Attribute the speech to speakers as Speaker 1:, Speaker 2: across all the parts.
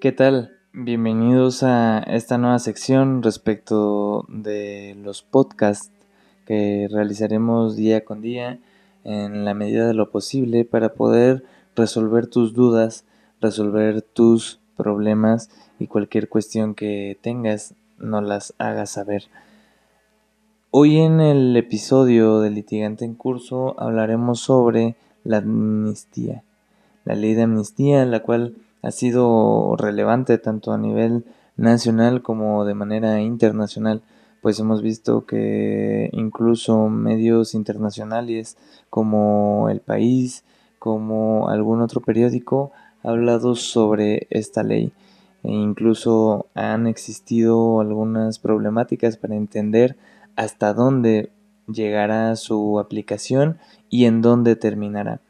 Speaker 1: ¿Qué tal? Bienvenidos a esta nueva sección respecto de los podcasts que realizaremos día con día en la medida de lo posible para poder resolver tus dudas, resolver tus problemas y cualquier cuestión que tengas, no las hagas saber. Hoy en el episodio de Litigante en Curso hablaremos sobre la amnistía, la ley de amnistía, la cual ha sido relevante tanto a nivel nacional como de manera internacional, pues hemos visto que incluso medios internacionales como El País, como algún otro periódico, ha hablado sobre esta ley. E incluso han existido algunas problemáticas para entender hasta dónde llegará su aplicación y en dónde terminará.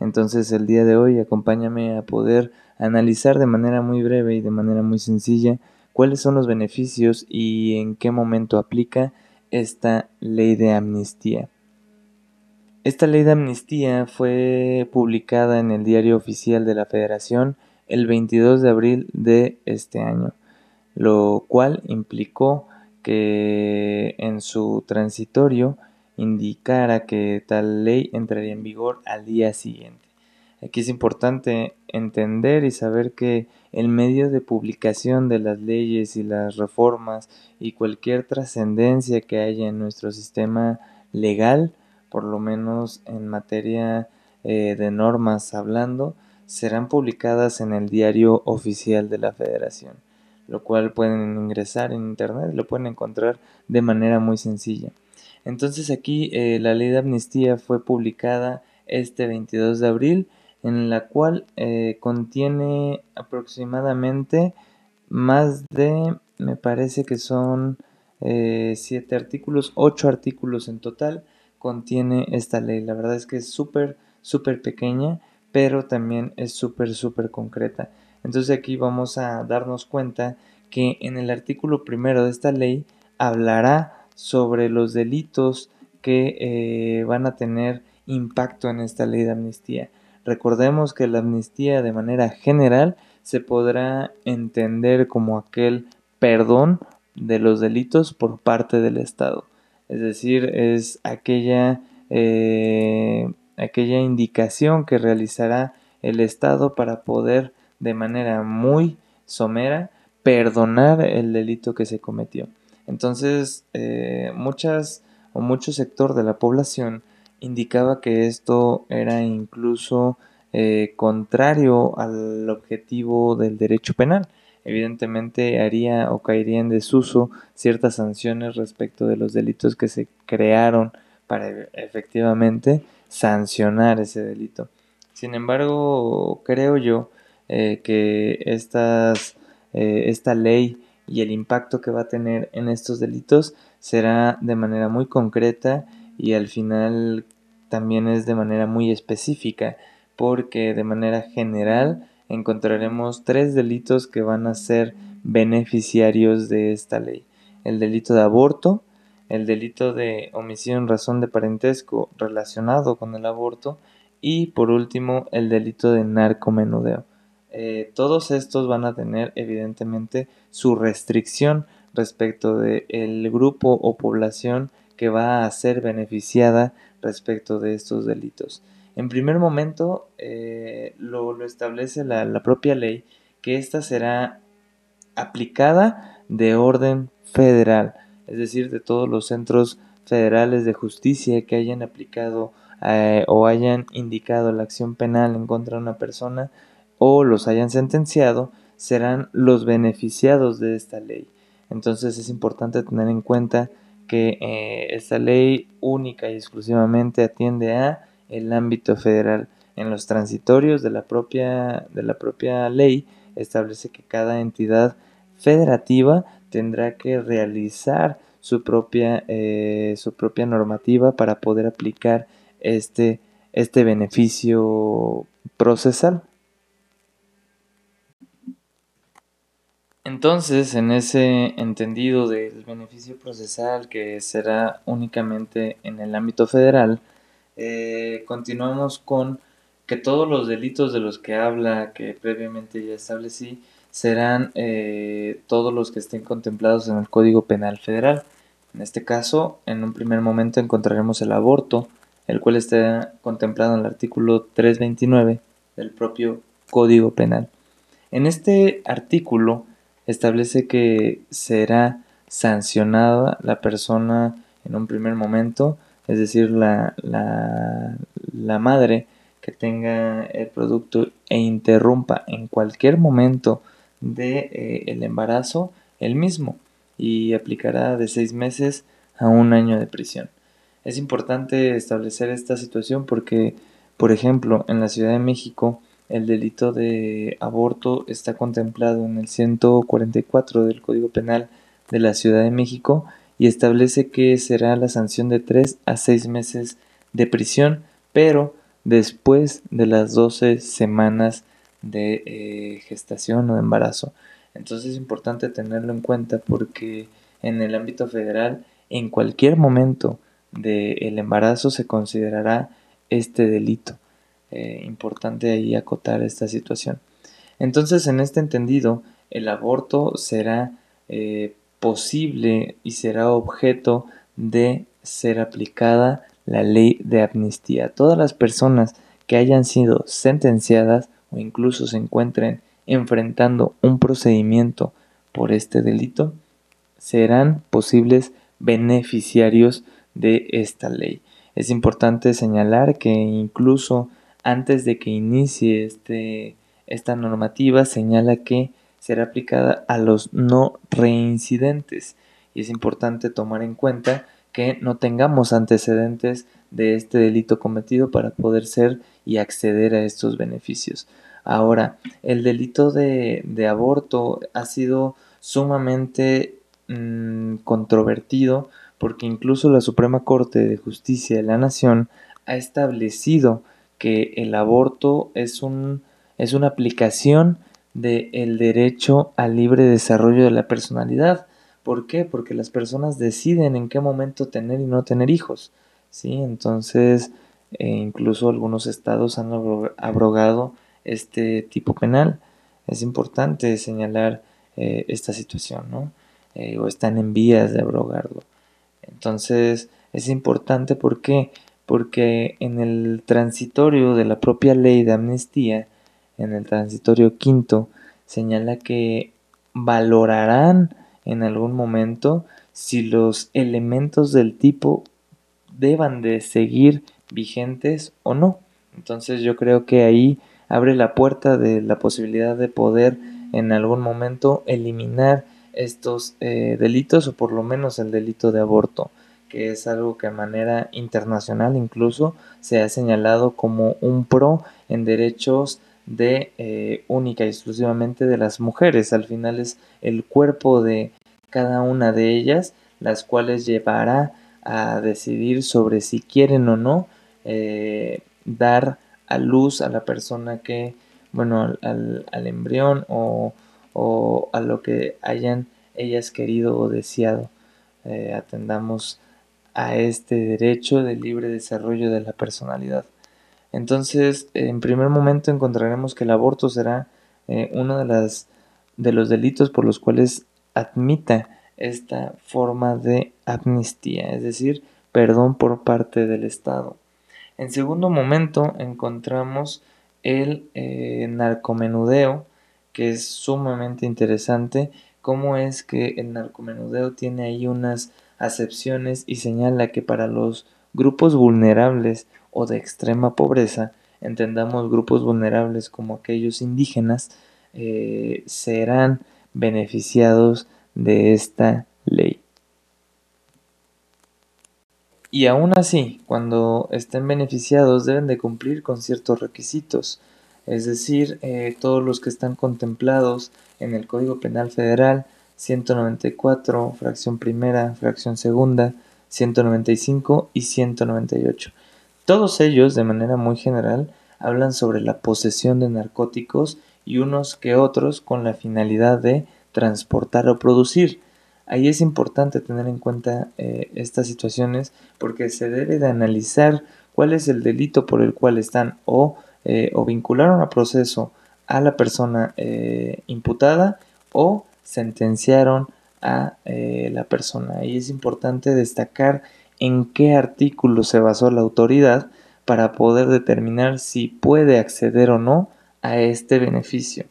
Speaker 1: Entonces el día de hoy acompáñame a poder analizar de manera muy breve y de manera muy sencilla cuáles son los beneficios y en qué momento aplica esta ley de amnistía. Esta ley de amnistía fue publicada en el Diario Oficial de la Federación el 22 de abril de este año, lo cual implicó que en su transitorio indicara que tal ley entraría en vigor al día siguiente. Aquí es importante entender y saber que el medio de publicación de las leyes y las reformas y cualquier trascendencia que haya en nuestro sistema legal por lo menos en materia eh, de normas hablando, serán publicadas en el diario oficial de la federación, lo cual pueden ingresar en internet, lo pueden encontrar de manera muy sencilla. Entonces aquí eh, la ley de amnistía fue publicada este 22 de abril, en la cual eh, contiene aproximadamente más de, me parece que son siete artículos, ocho artículos en total, contiene esta ley. La verdad es que es súper, súper pequeña, pero también es súper, súper concreta. Entonces aquí vamos a darnos cuenta que en el artículo primero de esta ley hablará sobre los delitos que eh, van a tener impacto en esta ley de amnistía. Recordemos que la amnistía de manera general se podrá entender como aquel perdón de los delitos por parte del Estado es decir, es aquella, eh, aquella indicación que realizará el Estado para poder de manera muy somera perdonar el delito que se cometió. Entonces, eh, muchas o mucho sector de la población indicaba que esto era incluso eh, contrario al objetivo del derecho penal evidentemente haría o caería en desuso ciertas sanciones respecto de los delitos que se crearon para efectivamente sancionar ese delito. Sin embargo, creo yo eh, que eh, esta ley y el impacto que va a tener en estos delitos será de manera muy concreta y al final también es de manera muy específica porque de manera general encontraremos tres delitos que van a ser beneficiarios de esta ley. El delito de aborto, el delito de omisión razón de parentesco relacionado con el aborto y por último el delito de narcomenudeo. Eh, todos estos van a tener evidentemente su restricción respecto del grupo o población que va a ser beneficiada respecto de estos delitos. En primer momento eh, lo, establece la, propia ley que ésta será aplicada de orden federal, es decir, de todos los centros federales de justicia que hayan aplicado eh, o hayan indicado la acción penal en contra de una persona o los hayan sentenciado, serán los beneficiados de esta ley. Entonces es importante tener en cuenta que eh, esta ley única y exclusivamente atiende a el ámbito federal. En los transitorios de la propia, de la propia ley establece que cada entidad federativa tendrá que realizar su propia, eh, su propia normativa para poder aplicar este, este beneficio procesal. Entonces, en ese entendido del beneficio procesal que será únicamente en el ámbito federal, eh, continuamos con que todos los delitos de los que habla, que previamente ya establecí, serán eh, todos los que estén contemplados en el Código Penal Federal. En este caso, en un primer momento encontraremos el aborto, el cual está contemplado en el artículo 329 del propio Código Penal. En este artículo establece que será sancionada la persona en un primer momento, es decir, la, la, madre que tenga el producto e interrumpa en cualquier momento de eh, el embarazo el mismo y aplicará de seis meses a un año de prisión. Es importante establecer esta situación porque, por ejemplo, en la Ciudad de México el delito de aborto está contemplado en el 144 del Código Penal de la Ciudad de México y establece que será la sanción de 3 a 6 meses de prisión, pero después de las 12 semanas de eh, gestación o de embarazo. Entonces es importante tenerlo en cuenta porque en el ámbito federal, en cualquier momento del embarazo se considerará este delito. Eh, importante ahí acotar esta situación. Entonces, en este entendido, el aborto será eh, posible y será objeto de ser aplicada la ley de amnistía. Todas las personas que hayan sido sentenciadas o incluso se encuentren enfrentando un procedimiento por este delito serán posibles beneficiarios de esta ley. Es importante señalar que incluso antes de que inicie este, esta normativa señala que será aplicada a los no reincidentes y es importante tomar en cuenta que no tengamos antecedentes de este delito cometido para poder ser y acceder a estos beneficios. Ahora, el delito de, aborto ha sido sumamente mm, controvertido porque incluso la Suprema Corte de Justicia de la Nación ha establecido que el aborto es, un, es una aplicación del derecho al libre desarrollo de la personalidad. ¿Por qué? Porque las personas deciden en qué momento tener y no tener hijos. ¿sí? Entonces, eh, incluso algunos estados han abrogado este tipo penal. Es importante señalar eh, esta situación, ¿no? Eh, o están en vías de abrogarlo. Entonces, es importante porque porque en el transitorio de la propia ley de amnistía, en el transitorio quinto, señala que valorarán en algún momento si los elementos del tipo deban de seguir vigentes o no. Entonces yo creo que ahí abre la puerta de la posibilidad de poder en algún momento eliminar estos eh, delitos o por lo menos el delito de aborto que es algo que de manera internacional incluso se ha señalado como un pro en derechos de eh, única y exclusivamente de las mujeres. Al final es el cuerpo de cada una de ellas, las cuales llevará a decidir sobre si quieren o no eh, dar a luz a la persona que, bueno, al, al embrión o, o, a lo que hayan ellas querido o deseado. Eh, atendamos a este derecho de libre desarrollo de la personalidad. Entonces, en primer momento encontraremos que el aborto será eh, uno de, los delitos por los cuales admita esta forma de amnistía, es decir, perdón por parte del Estado. En segundo momento encontramos el eh, narcomenudeo, que es sumamente interesante, cómo es que el narcomenudeo tiene ahí unas acepciones y señala que para los grupos vulnerables o de extrema pobreza, entendamos grupos vulnerables como aquellos indígenas, eh, serán beneficiados de esta ley. Y aún así, cuando estén beneficiados deben de cumplir con ciertos requisitos, es decir, eh, todos los que están contemplados en el Código Penal Federal 194, fracción primera, fracción segunda, 195 y 198. Todos ellos, de manera muy general, hablan sobre la posesión de narcóticos y unos que otros con la finalidad de transportar o producir. Ahí es importante tener en cuenta eh, estas situaciones porque se debe de analizar cuál es el delito por el cual están o, eh, o vincularon a proceso a la persona eh, imputada o sentenciaron a eh, la persona. Y es importante destacar en qué artículo se basó la autoridad para poder determinar si puede acceder o no a este beneficio.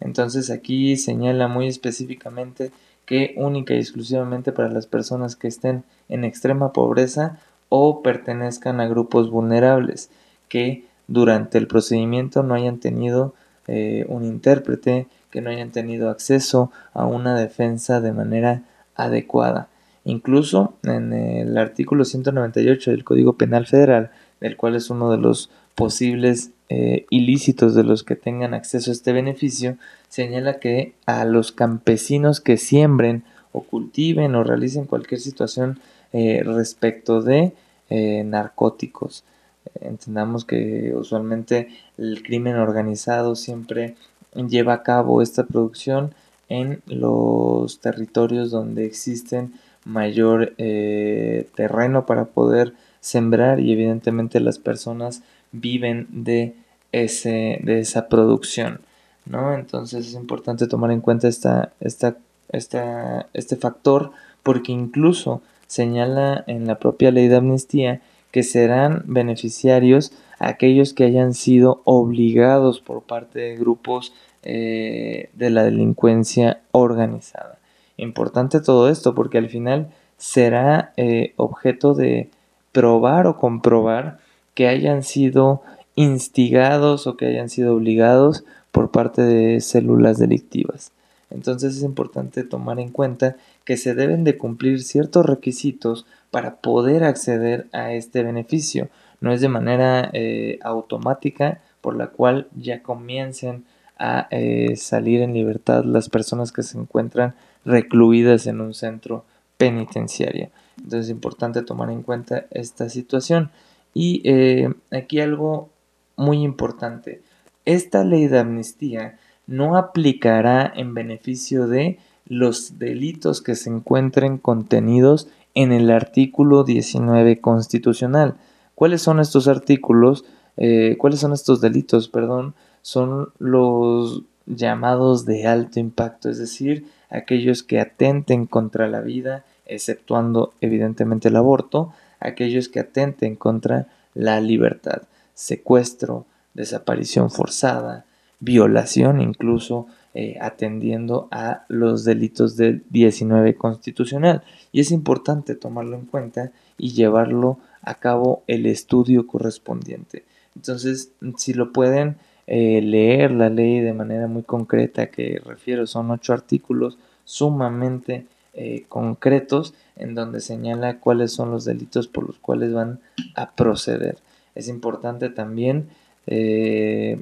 Speaker 1: Entonces aquí señala muy específicamente que única y exclusivamente para las personas que estén en extrema pobreza o pertenezcan a grupos vulnerables, que durante el procedimiento no hayan tenido eh, un intérprete, que no hayan tenido acceso a una defensa de manera adecuada. Incluso en el artículo 198 del Código Penal Federal, del cual es uno de los posibles eh, ilícitos de los que tengan acceso a este beneficio, señala que a los campesinos que siembren o cultiven o realicen cualquier situación eh, respecto de eh, narcóticos. Entendamos que usualmente el crimen organizado siempre lleva a cabo esta producción en los territorios donde existen mayor terreno para poder sembrar y evidentemente las personas viven de, ese, de esa producción, ¿no? Entonces es importante tomar en cuenta esta, esta, esta, este factor porque incluso señala en la propia ley de amnistía que serán beneficiarios aquellos que hayan sido obligados por parte de grupos eh, de la delincuencia organizada. Importante todo esto porque al final será eh, objeto de probar o comprobar que hayan sido instigados o que hayan sido obligados por parte de células delictivas. Entonces es importante tomar en cuenta que se deben de cumplir ciertos requisitos para poder acceder a este beneficio. No es de manera eh, automática por la cual ya comiencen a eh, salir en libertad las personas que se encuentran recluidas en un centro penitenciario. Entonces es importante tomar en cuenta esta situación. Y eh, aquí algo muy importante. Esta ley de amnistía no aplicará en beneficio de los delitos que se encuentren contenidos en el artículo 19 constitucional. ¿Cuáles son estos artículos? Eh, ¿Cuáles son estos delitos? Perdón, son los llamados de alto impacto, es decir, aquellos que atenten contra la vida, exceptuando evidentemente el aborto, aquellos que atenten contra la libertad, secuestro, desaparición forzada, violación incluso eh, atendiendo a los delitos del 19 constitucional. Y es importante tomarlo en cuenta y llevarlo a cabo el estudio correspondiente. Entonces, si lo pueden eh, leer la ley de manera muy concreta, que refiero, son ocho artículos sumamente eh, concretos en donde señala cuáles son los delitos por los cuales van a proceder. Es importante también eh,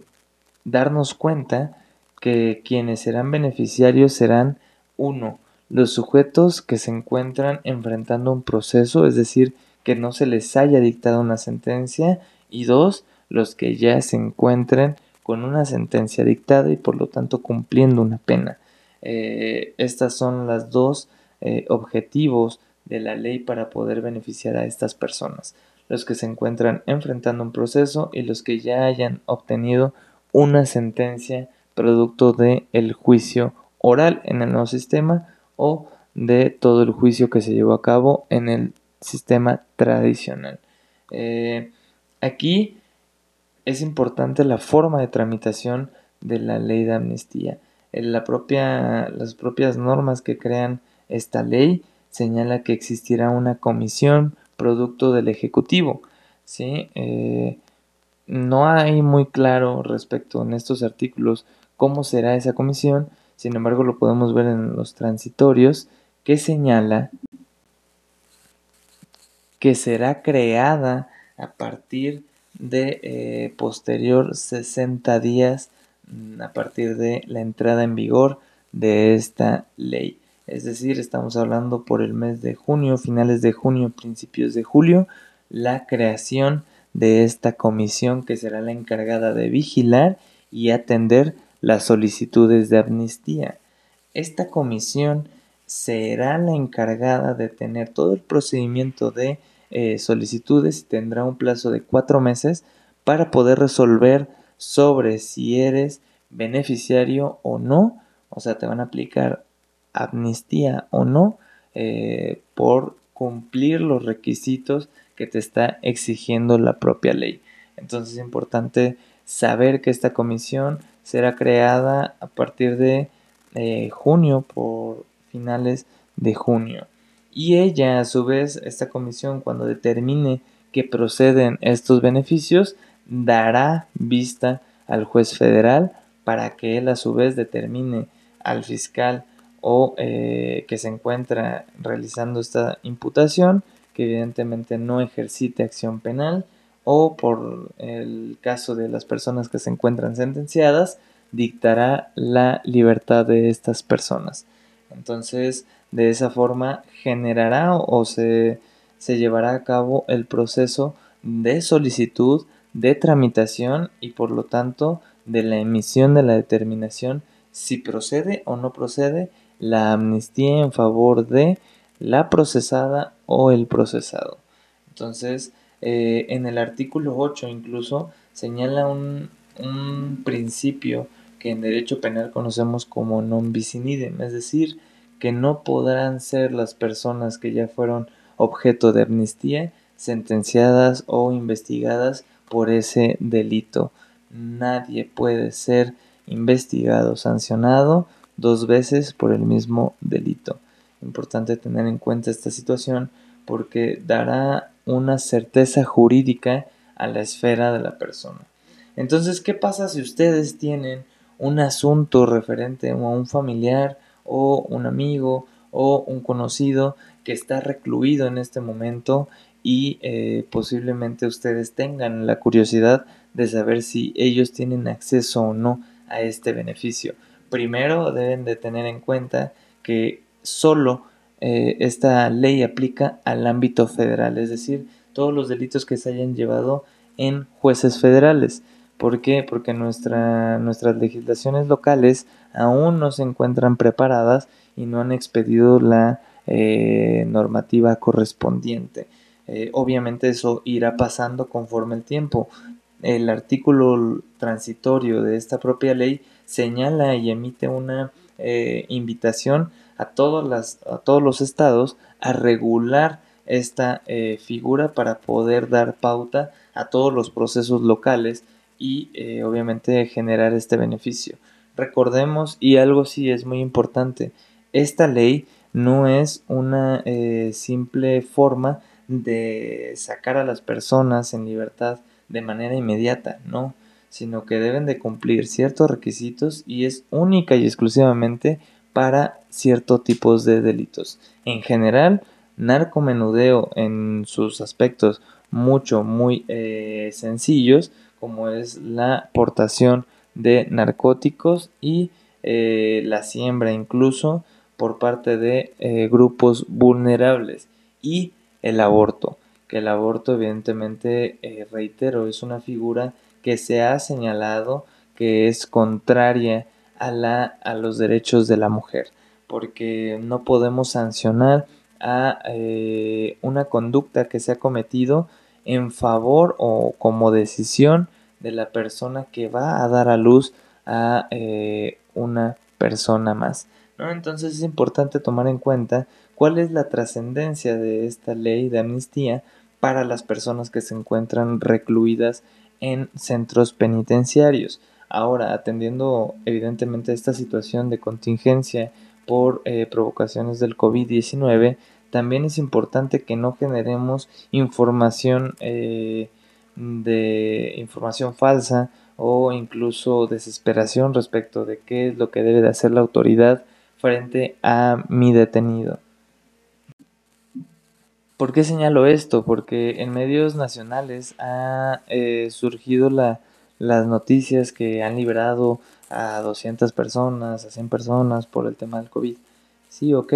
Speaker 1: darnos cuenta que quienes serán beneficiarios serán uno, los sujetos que se encuentran enfrentando un proceso, es decir, que no se les haya dictado una sentencia, y dos, los que ya se encuentren con una sentencia dictada y por lo tanto cumpliendo una pena. Eh, estas son las dos eh, objetivos de la ley para poder beneficiar a estas personas, los que se encuentran enfrentando un proceso y los que ya hayan obtenido una sentencia producto del el juicio oral en el nuevo sistema o de todo el juicio que se llevó a cabo en el sistema tradicional. Eh, aquí es importante la forma de tramitación de la ley de amnistía. La propia, las propias normas que crean esta ley señala que existirá una comisión producto del Ejecutivo. ¿sí? Eh, no hay muy claro respecto en estos artículos cómo será esa comisión, sin embargo lo podemos ver en los transitorios que señala que será creada a partir de eh, posterior 60 días mm, a partir de la entrada en vigor de esta ley es decir, estamos hablando por el mes de junio, finales de junio, principios de julio, la creación de esta comisión que será la encargada de vigilar y atender las solicitudes de amnistía. Esta comisión será la encargada de tener todo el procedimiento de eh, solicitudes y tendrá un plazo de cuatro meses para poder resolver sobre si eres beneficiario o no, o sea, te van a aplicar amnistía o no eh, por cumplir los requisitos que te está exigiendo la propia ley. Entonces es importante saber que esta comisión será creada a partir de eh, junio, por finales de junio. Y ella, a su vez, esta comisión, cuando determine que proceden estos beneficios, dará vista al juez federal para que él a su vez determine al fiscal o eh, que se encuentra realizando esta imputación, que evidentemente no ejercite acción penal, o por el caso de las personas que se encuentran sentenciadas, dictará la libertad de estas personas. Entonces, de esa forma generará o se, se llevará a cabo el proceso de solicitud, de tramitación y por lo tanto de la emisión de la determinación si procede o no procede la amnistía en favor de la procesada o el procesado. Entonces, eh, en el artículo 8 incluso señala un, un principio que en derecho penal conocemos como non bis in idem, es decir, que no podrán ser las personas que ya fueron objeto de amnistía sentenciadas o investigadas por ese delito. Nadie puede ser investigado, sancionado dos veces por el mismo delito. Importante tener en cuenta esta situación porque dará una certeza jurídica a la esfera de la persona. Entonces, ¿qué pasa si ustedes tienen un asunto referente a un familiar o un amigo o un conocido que está recluido en este momento y eh, posiblemente ustedes tengan la curiosidad de saber si ellos tienen acceso o no a este beneficio. Primero deben de tener en cuenta que solo eh, esta ley aplica al ámbito federal, es decir, todos los delitos que se hayan llevado en jueces federales. ¿Por qué? Porque nuestra, nuestras legislaciones locales aún no se encuentran preparadas y no han expedido la eh, normativa correspondiente. Eh, obviamente eso irá pasando conforme el tiempo. El artículo transitorio de esta propia ley señala y emite una eh, invitación a todos los estados a regular esta figura para poder dar pauta a todos los procesos locales y obviamente generar este beneficio. Recordemos, y algo sí es muy importante, esta ley no es una eh, simple forma de sacar a las personas en libertad de manera inmediata, no, sino que deben de cumplir ciertos requisitos y es única y exclusivamente para ciertos tipos de delitos. En general, narcomenudeo en sus aspectos mucho, muy eh, sencillos, como es la portación de narcóticos y eh, la siembra incluso por parte de eh, grupos vulnerables y el aborto que el aborto evidentemente eh, reitero es una figura que se ha señalado que es contraria a, la, a los derechos de la mujer porque no podemos sancionar a una conducta que se ha cometido en favor o como decisión de la persona que va a dar a luz a eh, una persona más. Entonces es importante tomar en cuenta cuál es la trascendencia de esta ley de amnistía para las personas que se encuentran recluidas en centros penitenciarios. Ahora, atendiendo evidentemente esta situación de contingencia por eh, provocaciones del COVID-19, también es importante que no generemos información eh, de información falsa o incluso desesperación respecto de qué es lo que debe de hacer la autoridad frente a mi detenido. ¿Por qué señalo esto? Porque en medios nacionales ha eh, surgido la, las noticias que han liberado a 200 personas, a 100 personas por el tema del COVID. Sí, ok,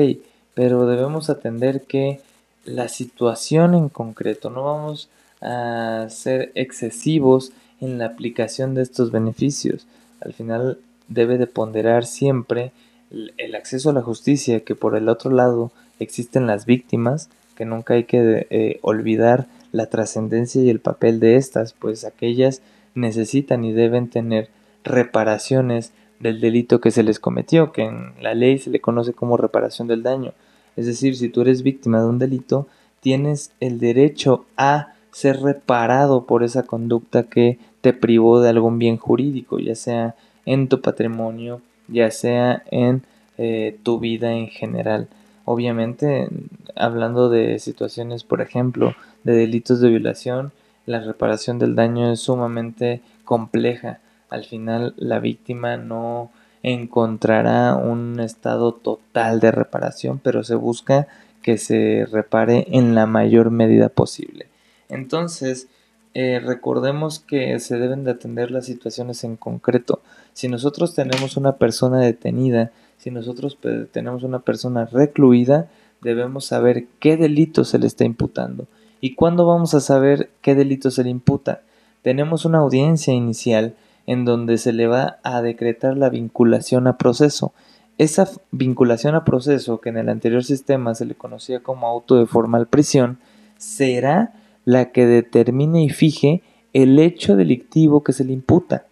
Speaker 1: pero debemos atender que la situación en concreto, no vamos a ser excesivos en la aplicación de estos beneficios. Al final debe de ponderar siempre el acceso a la justicia, que por el otro lado existen las víctimas, que nunca hay que eh, olvidar la trascendencia y el papel de estas, pues aquellas necesitan y deben tener reparaciones del delito que se les cometió, que en la ley se le conoce como reparación del daño. Es decir, si tú eres víctima de un delito, tienes el derecho a ser reparado por esa conducta que te privó de algún bien jurídico, ya sea en tu patrimonio, ya sea en eh, tu vida en general. Obviamente, hablando de situaciones, por ejemplo, de delitos de violación, la reparación del daño es sumamente compleja. Al final, la víctima no encontrará un estado total de reparación, pero se busca que se repare en la mayor medida posible. Entonces, eh, recordemos que se deben de atender las situaciones en concreto. Si nosotros tenemos una persona detenida, si nosotros tenemos una persona recluida, debemos saber qué delito se le está imputando. ¿Y cuándo vamos a saber qué delito se le imputa? Tenemos una audiencia inicial en donde se le va a decretar la vinculación a proceso. Esa vinculación a proceso, que en el anterior sistema se le conocía como auto de formal prisión, será la que determine y fije el hecho delictivo que se le imputa.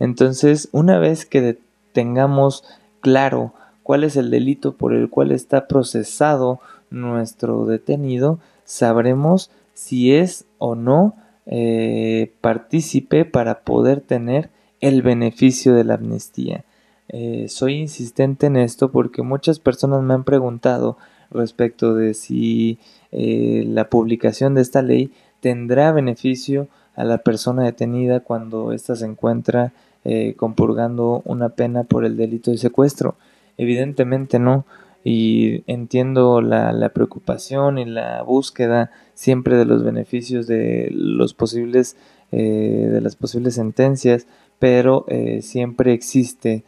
Speaker 1: Entonces, una vez que tengamos claro cuál es el delito por el cual está procesado nuestro detenido, sabremos si es o no eh, partícipe para poder tener el beneficio de la amnistía. Eh, soy insistente en esto porque muchas personas me han preguntado respecto de si eh, la publicación de esta ley tendrá beneficio a la persona detenida cuando ésta se encuentra eh, compurgando una pena por el delito de secuestro. Evidentemente no, y entiendo la, la, preocupación y la búsqueda siempre de los beneficios de los posibles eh, de las posibles sentencias, pero siempre existe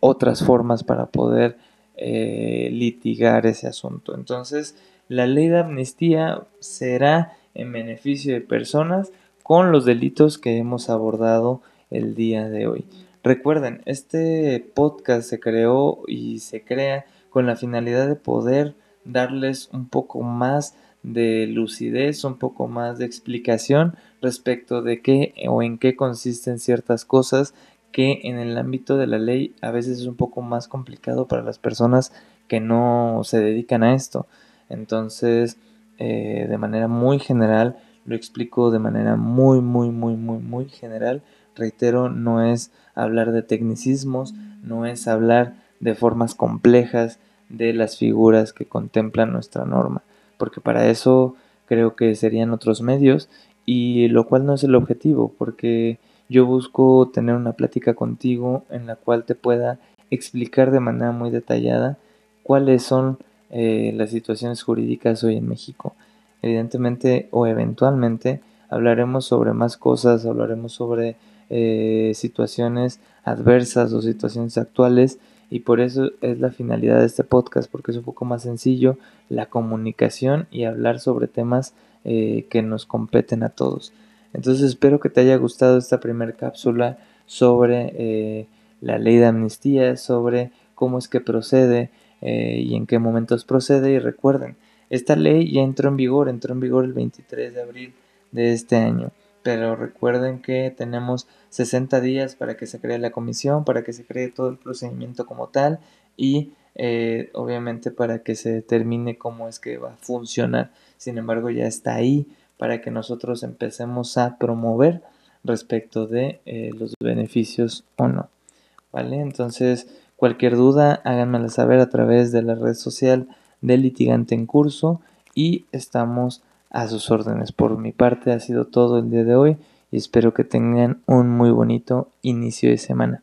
Speaker 1: otras formas para poder litigar ese asunto. Entonces, la ley de amnistía será en beneficio de personas con los delitos que hemos abordado el día de hoy. Recuerden, este podcast se creó y se crea con la finalidad de poder darles un poco más de lucidez, un poco más de explicación respecto de qué o en qué consisten ciertas cosas que en el ámbito de la ley a veces es un poco más complicado para las personas que no se dedican a esto. Entonces, eh, de manera muy general, lo explico de manera muy, muy, muy, muy, muy general. Reitero, no es hablar de tecnicismos, no es hablar de formas complejas de las figuras que contemplan nuestra norma, porque para eso creo que serían otros medios y lo cual no es el objetivo, porque yo busco tener una plática contigo en la cual te pueda explicar de manera muy detallada cuáles son eh, las situaciones jurídicas hoy en México. Evidentemente o eventualmente hablaremos sobre más cosas, hablaremos sobre eh, situaciones adversas o situaciones actuales y por eso es la finalidad de este podcast porque es un poco más sencillo la comunicación y hablar sobre temas eh, que nos competen a todos. Entonces espero que te haya gustado esta primera cápsula sobre la ley de amnistía, sobre cómo es que procede, eh, y en qué momentos procede. Y recuerden, esta ley ya entró en vigor, entró en vigor el 23 de abril de este año. Pero recuerden que tenemos 60 días para que se cree la comisión, para que se cree todo el procedimiento como tal y eh, obviamente para que se determine cómo es que va a funcionar. Sin embargo, ya está ahí para que nosotros empecemos a promover respecto de eh, los beneficios o no. ¿Vale? Entonces, Cualquier duda, háganmela saber a través de la red social del litigante en curso y estamos a sus órdenes. Por mi parte ha sido todo el día de hoy y espero que tengan un muy bonito inicio de semana.